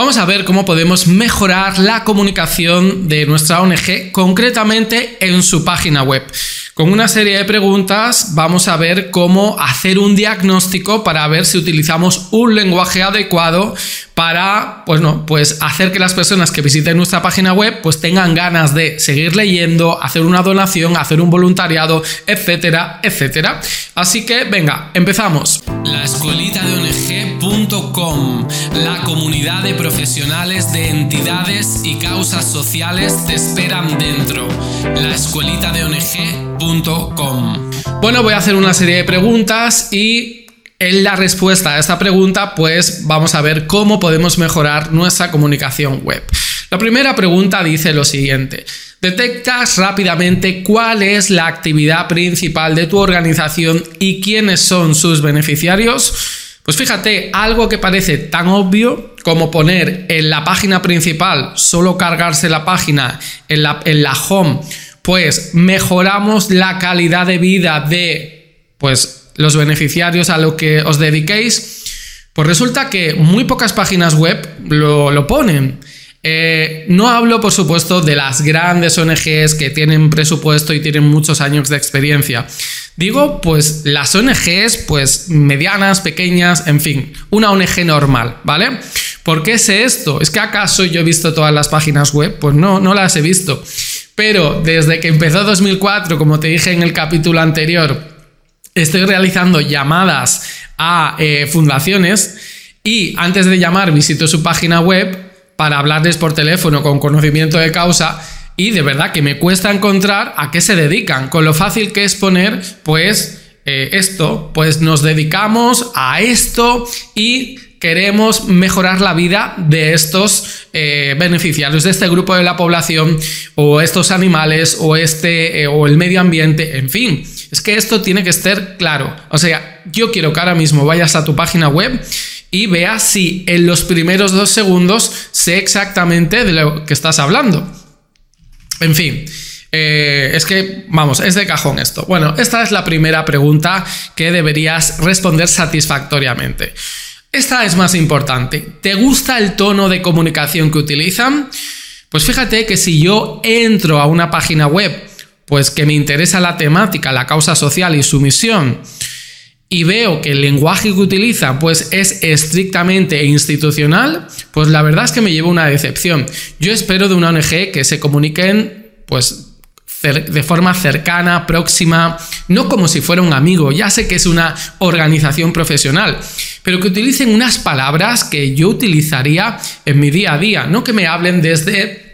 Vamos a ver cómo podemos mejorar la comunicación de nuestra ONG, concretamente en su página web. Con una serie de preguntas vamos a ver cómo hacer un diagnóstico para ver si utilizamos un lenguaje adecuado para pues no, pues hacer que las personas que visiten nuestra página web pues tengan ganas de seguir leyendo, hacer una donación, hacer un voluntariado, etcétera, etcétera. Así que venga, empezamos. La escuelita de ONG.com, la comunidad de profesionales de entidades y causas sociales te esperan dentro. La escuelita de Bueno, voy a hacer una serie de preguntas y en la respuesta a esta pregunta, pues vamos a ver cómo podemos mejorar nuestra comunicación web. La primera pregunta dice lo siguiente. Detectas rápidamente cuál es la actividad principal de tu organización y quiénes son sus beneficiarios. Pues fíjate, algo que parece tan obvio como poner en la página principal, solo cargarse la página en la, en la home, pues mejoramos la calidad de vida de pues, los beneficiarios a lo que os dediquéis. Pues resulta que muy pocas páginas web lo, lo ponen. Eh, no hablo, por supuesto, de las grandes ONGs que tienen presupuesto y tienen muchos años de experiencia. Digo, pues las ONGs, pues medianas, pequeñas, en fin, una ONG normal, ¿vale? ¿Por qué sé esto? ¿Es que acaso yo he visto todas las páginas web? Pues no, no las he visto. Pero desde que empezó 2004, como te dije en el capítulo anterior, estoy realizando llamadas a eh, fundaciones y antes de llamar visito su página web para hablarles por teléfono con conocimiento de causa y de verdad que me cuesta encontrar a qué se dedican, con lo fácil que es poner pues eh, esto, pues nos dedicamos a esto y queremos mejorar la vida de estos eh, beneficiarios, de este grupo de la población o estos animales o este eh, o el medio ambiente, en fin. Es que esto tiene que estar claro. O sea, yo quiero que ahora mismo vayas a tu página web y veas si en los primeros dos segundos sé exactamente de lo que estás hablando. En fin. Eh, es que, vamos, es de cajón esto. Bueno, esta es la primera pregunta que deberías responder satisfactoriamente. Esta es más importante. ¿Te gusta el tono de comunicación que utilizan? Pues fíjate que si yo entro a una página web, pues que me interesa la temática, la causa social y su misión, y veo que el lenguaje que utiliza pues es estrictamente institucional, pues la verdad es que me lleva una decepción. Yo espero de una ONG que se comuniquen pues de forma cercana, próxima, no como si fuera un amigo, ya sé que es una organización profesional, pero que utilicen unas palabras que yo utilizaría en mi día a día, no que me hablen desde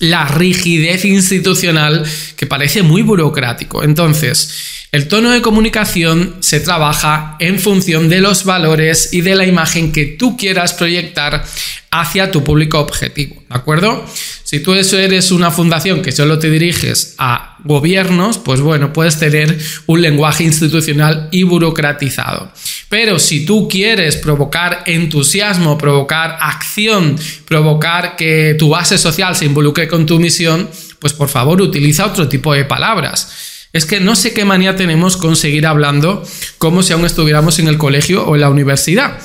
la rigidez institucional que parece muy burocrático. Entonces, el tono de comunicación se trabaja en función de los valores y de la imagen que tú quieras proyectar hacia tu público objetivo, ¿de acuerdo? Si tú eres una fundación que solo te diriges a gobiernos, pues bueno, puedes tener un lenguaje institucional y burocratizado. Pero si tú quieres provocar entusiasmo, provocar acción, provocar que tu base social se involucre con tu misión, pues por favor utiliza otro tipo de palabras. Es que no sé qué manía tenemos con seguir hablando como si aún estuviéramos en el colegio o en la universidad.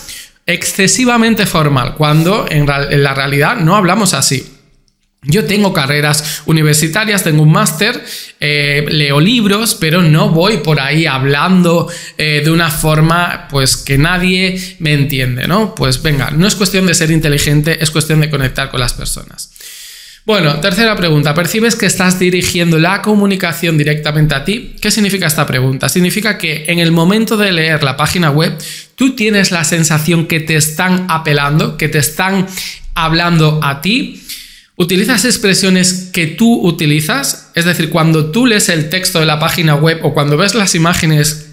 Excesivamente formal, cuando en, la realidad no hablamos así. Yo tengo carreras universitarias, tengo un máster, eh, leo libros, pero no voy por ahí hablando eh, de una forma pues que nadie me entiende, ¿no? Pues venga, no es cuestión de ser inteligente, es cuestión de conectar con las personas. Bueno, tercera pregunta. ¿Percibes que estás dirigiendo la comunicación directamente a ti? ¿Qué significa esta pregunta? Significa que en el momento de leer la página web, tú tienes la sensación que te están apelando, que te están hablando a ti. ¿Utilizas expresiones que tú utilizas? Es decir, cuando tú lees el texto de la página web o cuando ves las imágenes,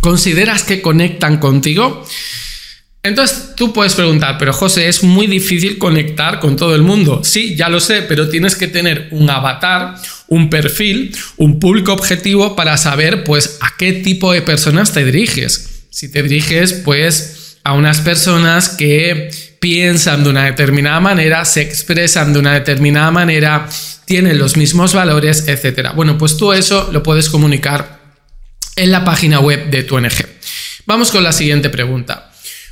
¿consideras que conectan contigo? Entonces tú puedes preguntar, pero José, es muy difícil conectar con todo el mundo. Sí, ya lo sé, pero tienes que tener un avatar, un perfil, un público objetivo para saber pues a qué tipo de personas te diriges. Si te diriges pues a unas personas que piensan de una determinada manera, se expresan de una determinada manera, tienen los mismos valores, etc. Bueno, pues tú eso lo puedes comunicar en la página web de tu ONG. Vamos con la siguiente pregunta.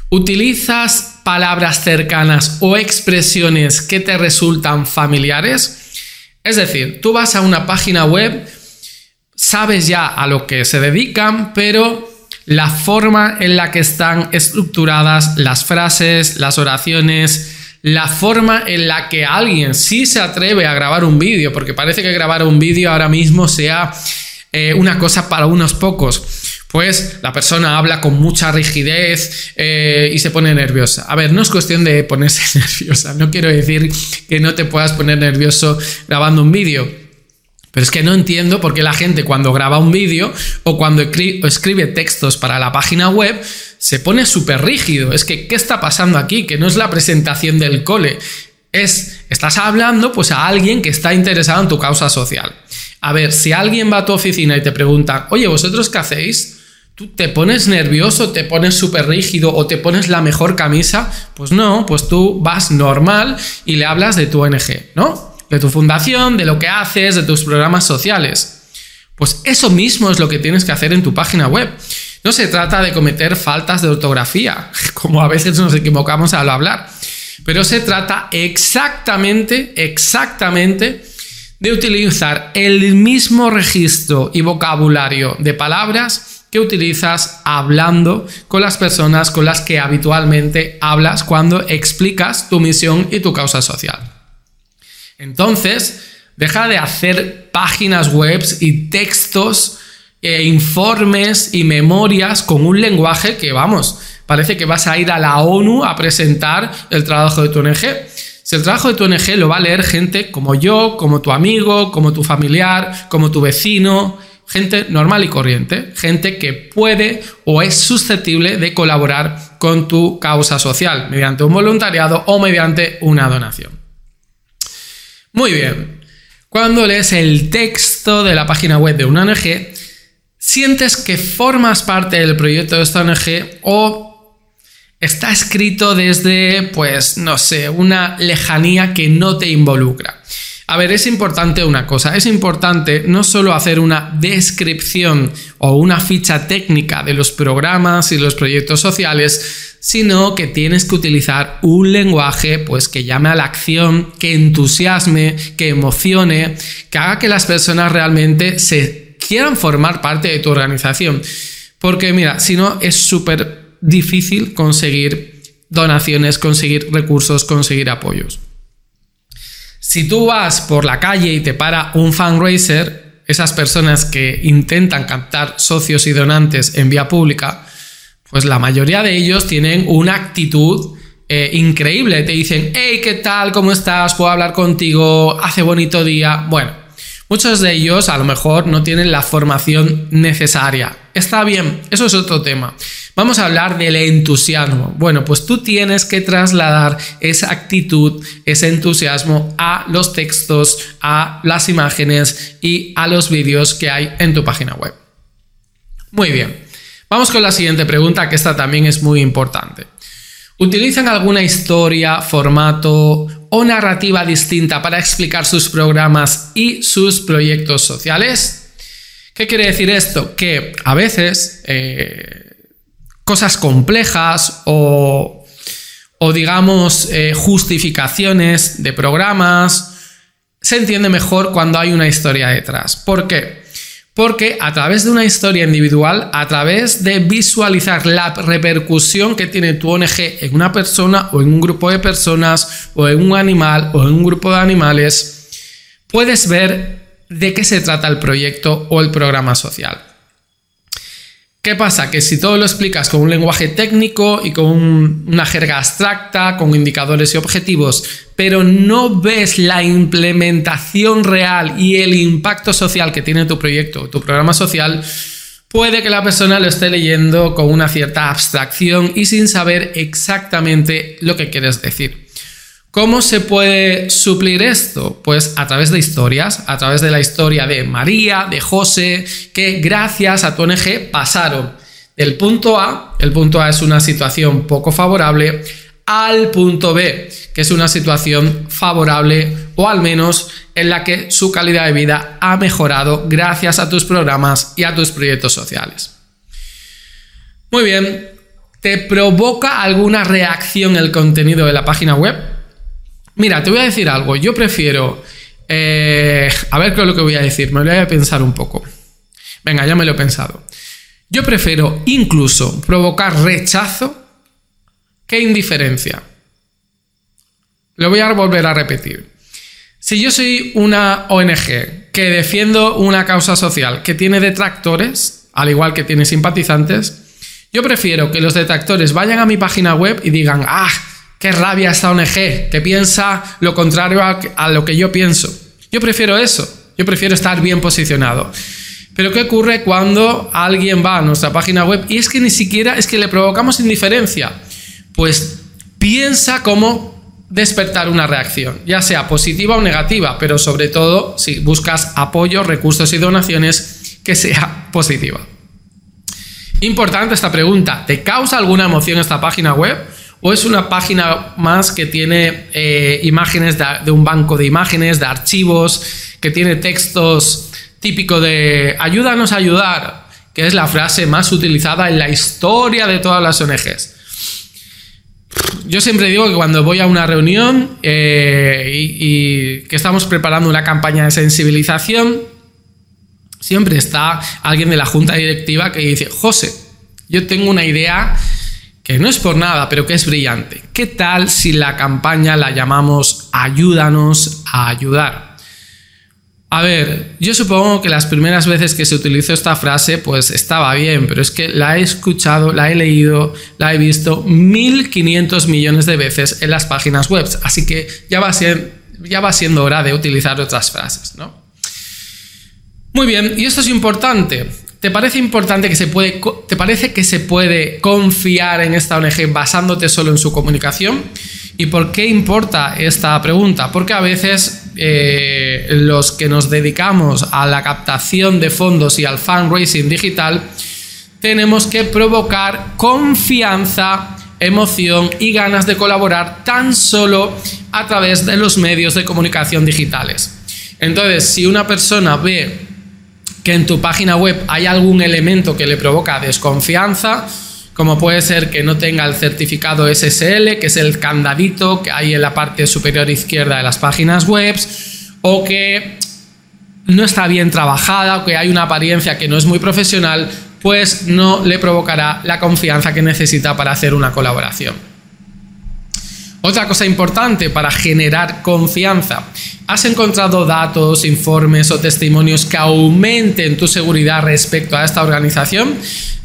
¿Utilizas palabras cercanas o expresiones que te resultan familiares? Es decir, tú vas a una página web, sabes ya a lo que se dedican, pero la forma en la que están estructuradas las frases, las oraciones, la forma en la que alguien sí se atreve a grabar un vídeo, porque parece que grabar un vídeo ahora mismo sea eh, una cosa para unos pocos. Pues la persona habla con mucha rigidez eh, y se pone nerviosa. A ver, no es cuestión de ponerse nerviosa. No quiero decir que no te puedas poner nervioso grabando un vídeo. Pero es que no entiendo por qué la gente cuando graba un vídeo o cuando escribe textos para la página web se pone súper rígido. Es que, ¿qué está pasando aquí? Que no es la presentación del cole. Es, estás hablando pues a alguien que está interesado en tu causa social. A ver, si alguien va a tu oficina y te pregunta, oye, ¿vosotros qué hacéis? ¿Tú te pones nervioso, te pones súper rígido o te pones la mejor camisa? Pues no, pues tú vas normal y le hablas de tu ONG, ¿no? De tu fundación, de lo que haces, de tus programas sociales. Pues eso mismo es lo que tienes que hacer en tu página web. No se trata de cometer faltas de ortografía, como a veces nos equivocamos al hablar, pero se trata exactamente, exactamente de utilizar el mismo registro y vocabulario de palabras que utilizas hablando con las personas con las que habitualmente hablas cuando explicas tu misión y tu causa social. Entonces, deja de hacer páginas web y textos, e informes y memorias con un lenguaje que, vamos, parece que vas a ir a la ONU a presentar el trabajo de tu ONG. Si el trabajo de tu ONG lo va a leer gente como yo, como tu amigo, como tu familiar, como tu vecino, gente normal y corriente, gente que puede o es susceptible de colaborar con tu causa social mediante un voluntariado o mediante una donación. Muy bien, cuando lees el texto de la página web de una ONG, sientes que formas parte del proyecto de esta ONG o está escrito desde, pues, no sé, una lejanía que no te involucra. A ver, es importante una cosa, es importante no solo hacer una descripción o una ficha técnica de los programas y los proyectos sociales, sino que tienes que utilizar un lenguaje pues que llame a la acción, que entusiasme, que emocione, que haga que las personas realmente se quieran formar parte de tu organización. Porque mira, si no es súper difícil conseguir donaciones, conseguir recursos, conseguir apoyos. Si tú vas por la calle y te para un fundraiser, esas personas que intentan captar socios y donantes en vía pública, pues la mayoría de ellos tienen una actitud eh, increíble. Te dicen, hey, ¿qué tal? ¿Cómo estás? ¿Puedo hablar contigo? Hace bonito día. Bueno, muchos de ellos a lo mejor no tienen la formación necesaria. Está bien, eso es otro tema. Vamos a hablar del entusiasmo. Bueno, pues tú tienes que trasladar esa actitud, ese entusiasmo a los textos, a las imágenes y a los vídeos que hay en tu página web. Muy bien. Vamos con la siguiente pregunta, que esta también es muy importante. ¿Utilizan alguna historia, formato o narrativa distinta para explicar sus programas y sus proyectos sociales? ¿Qué quiere decir esto? Que a veces eh, cosas complejas o, digamos, eh, justificaciones de programas, se entiende mejor cuando hay una historia detrás. ¿Por qué? Porque a través de una historia individual, a través de visualizar la repercusión que tiene tu ONG en una persona o en un grupo de personas o en un animal o en un grupo de animales, puedes ver de qué se trata el proyecto o el programa social. ¿Qué pasa? Que si todo lo explicas con un lenguaje técnico y con una jerga abstracta, con indicadores y objetivos, pero no ves la implementación real y el impacto social que tiene tu proyecto, tu programa social, puede que la persona lo esté leyendo con una cierta abstracción y sin saber exactamente lo que quieres decir. ¿Cómo se puede suplir esto? Pues a través de historias, a través de la historia de María, de José, que gracias a tu ONG pasaron del punto A, el punto A es una situación poco favorable, al punto B, que es una situación favorable o al menos en la que su calidad de vida ha mejorado gracias a tus programas y a tus proyectos sociales. Muy bien, ¿Te provoca alguna reacción el contenido de la página web? Mira, te voy a decir algo. Yo prefiero... Eh, a ver qué es lo que voy a decir. Me lo voy a pensar un poco. Venga, ya me lo he pensado. Yo prefiero incluso provocar rechazo que indiferencia. Lo voy a volver a repetir. Si yo soy una ONG que defiendo una causa social que tiene detractores, al igual que tiene simpatizantes, yo prefiero que los detractores vayan a mi página web y digan, ah, qué rabia esta ONG, que piensa lo contrario a, lo que yo pienso. Yo prefiero eso, yo prefiero estar bien posicionado. Pero ¿qué ocurre cuando alguien va a nuestra página web y es que ni siquiera es que le provocamos indiferencia? Pues piensa cómo despertar una reacción, ya sea positiva o negativa, pero sobre todo si buscas apoyo, recursos y donaciones, que sea positiva. Importante esta pregunta, ¿te causa alguna emoción esta página web? ¿O es una página más que tiene eh, imágenes de, un banco de imágenes, de archivos, que tiene textos típico de ayúdanos a ayudar, que es la frase más utilizada en la historia de todas las ONGs? Yo siempre digo que cuando voy a una reunión eh, y que estamos preparando una campaña de sensibilización, siempre está alguien de la junta directiva que dice, José, yo tengo una idea que no es por nada, pero que es brillante. ¿Qué tal si la campaña la llamamos Ayúdanos a ayudar? A ver, yo supongo que las primeras veces que se utilizó esta frase, pues estaba bien, pero es que la he escuchado, la he leído, la he visto 1500 millones de veces en las páginas web, así que ya va, ya va siendo hora de utilizar otras frases, ¿no? Muy bien, y esto es importante. ¿Te parece importante que se puede, te parece que se puede confiar en esta ONG basándote solo en su comunicación? ¿Y por qué importa esta pregunta? Porque a veces eh, los que nos dedicamos a la captación de fondos y al fundraising digital tenemos que provocar confianza, emoción y ganas de colaborar tan solo a través de los medios de comunicación digitales. Entonces, si una persona ve que en tu página web hay algún elemento que le provoca desconfianza, como puede ser que no tenga el certificado SSL, que es el candadito que hay en la parte superior izquierda de las páginas web, o que no está bien trabajada, o que hay una apariencia que no es muy profesional, pues no le provocará la confianza que necesita para hacer una colaboración. Otra cosa importante para generar confianza. ¿Has encontrado datos, informes o testimonios que aumenten tu seguridad respecto a esta organización?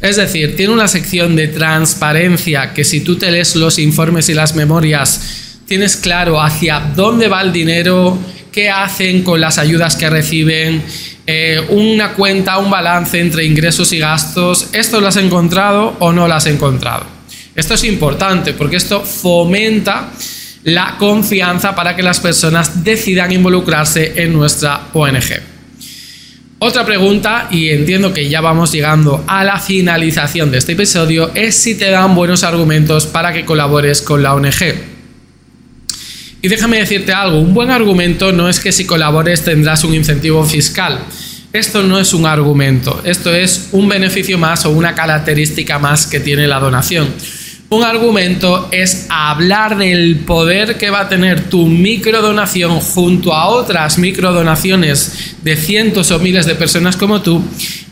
Es decir, tiene una sección de transparencia que si tú te lees los informes y las memorias, tienes claro hacia dónde va el dinero, qué hacen con las ayudas que reciben, eh, una cuenta, un balance entre ingresos y gastos. ¿Esto lo has encontrado o no lo has encontrado? Esto es importante porque esto fomenta la confianza para que las personas decidan involucrarse en nuestra ONG. Otra pregunta, y entiendo que ya vamos llegando a la finalización de este episodio, es si te dan buenos argumentos para que colabores con la ONG. Y déjame decirte algo, un buen argumento no es que si colabores tendrás un incentivo fiscal. Esto no es un argumento, esto es un beneficio más o una característica más que tiene la donación. Un argumento es hablar del poder que va a tener tu microdonación junto a otras microdonaciones de cientos o miles de personas como tú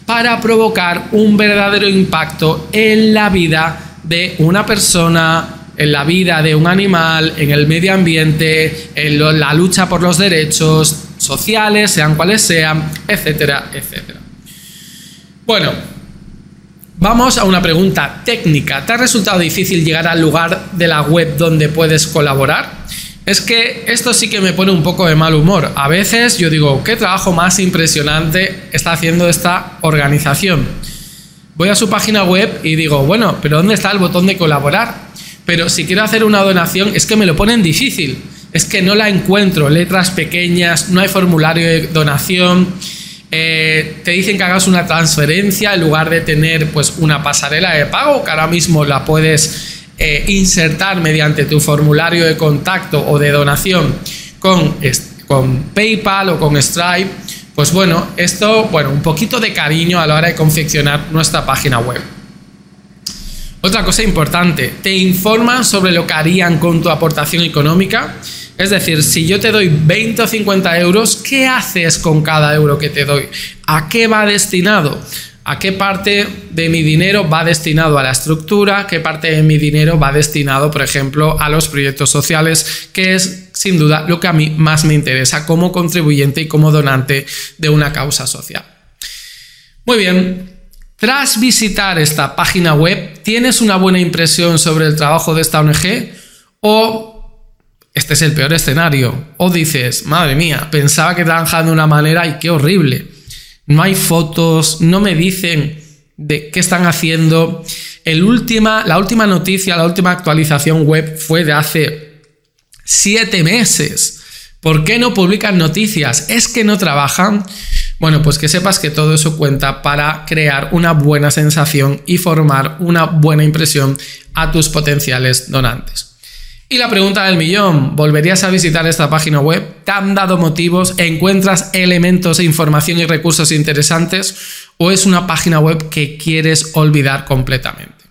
para provocar un verdadero impacto en la vida de una persona, en la vida de un animal, en el medio ambiente, en la lucha por los derechos sociales, sean cuales sean, etcétera, etcétera. Bueno, Vamos a una pregunta técnica. ¿Te ha resultado difícil llegar al lugar de la web donde puedes colaborar? Es que esto sí que me pone un poco de mal humor. A veces yo digo, ¿qué trabajo más impresionante está haciendo esta organización? Voy a su página web y digo, bueno, pero ¿dónde está el botón de colaborar? Pero si quiero hacer una donación es que me lo ponen difícil. Es que no la encuentro, letras pequeñas, no hay formulario de donación eh, te dicen que hagas una transferencia en lugar de tener pues una pasarela de pago que ahora mismo la puedes eh, insertar mediante tu formulario de contacto o de donación con, con PayPal o con Stripe. Pues bueno, esto, bueno, un poquito de cariño a la hora de confeccionar nuestra página web. Otra cosa importante, te informan sobre lo que harían con tu aportación económica. Es decir, si yo te doy 20 o 50 euros, ¿qué haces con cada euro que te doy? ¿A qué va destinado? ¿A qué parte de mi dinero va destinado a la estructura? ¿Qué parte de mi dinero va destinado, por ejemplo, a los proyectos sociales? Que es, sin duda, lo que a mí más me interesa como contribuyente y como donante de una causa social. Muy bien, tras visitar esta página web, ¿tienes una buena impresión sobre el trabajo de esta ONG? ¿O este es el peor escenario? ¿O dices, madre mía, pensaba que trabajaban de una manera y qué horrible? No hay fotos, no me dicen de qué están haciendo. El última, la última noticia, la última actualización web fue de hace siete meses. ¿Por qué no publican noticias? ¿Es que no trabajan? Bueno, pues que sepas que todo eso cuenta para crear una buena sensación y formar una buena impresión a tus potenciales donantes. Y la pregunta del millón, ¿volverías a visitar esta página web? ¿Te han dado motivos? ¿Encuentras elementos e información y recursos interesantes? ¿O es una página web que quieres olvidar completamente?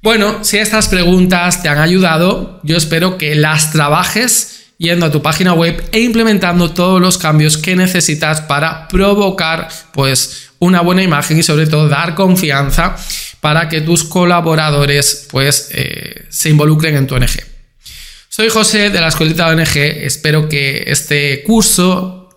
Bueno, si estas preguntas te han ayudado, yo espero que las trabajes yendo a tu página web e implementando todos los cambios que necesitas para provocar pues una buena imagen y sobre todo dar confianza para que tus colaboradores pues eh, se involucren en tu ONG. Soy José de la Escuelita ONG, espero que este curso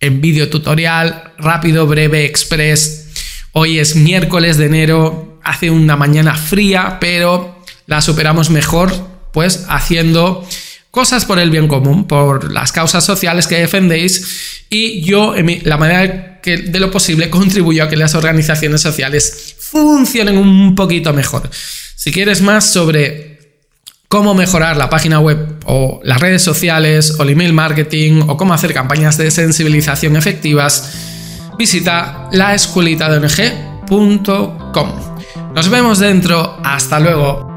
en vídeo tutorial rápido, breve, express, hoy es miércoles de enero, hace una mañana fría, pero la superamos mejor pues haciendo cosas por el bien común, por las causas sociales que defendéis y yo, en la manera que de lo posible, contribuyo a que las organizaciones sociales funcionen un poquito mejor. Si quieres más sobre cómo mejorar la página web o las redes sociales o el email marketing o cómo hacer campañas de sensibilización efectivas, visita laescuelitadeong.com. Nos vemos dentro. Hasta luego.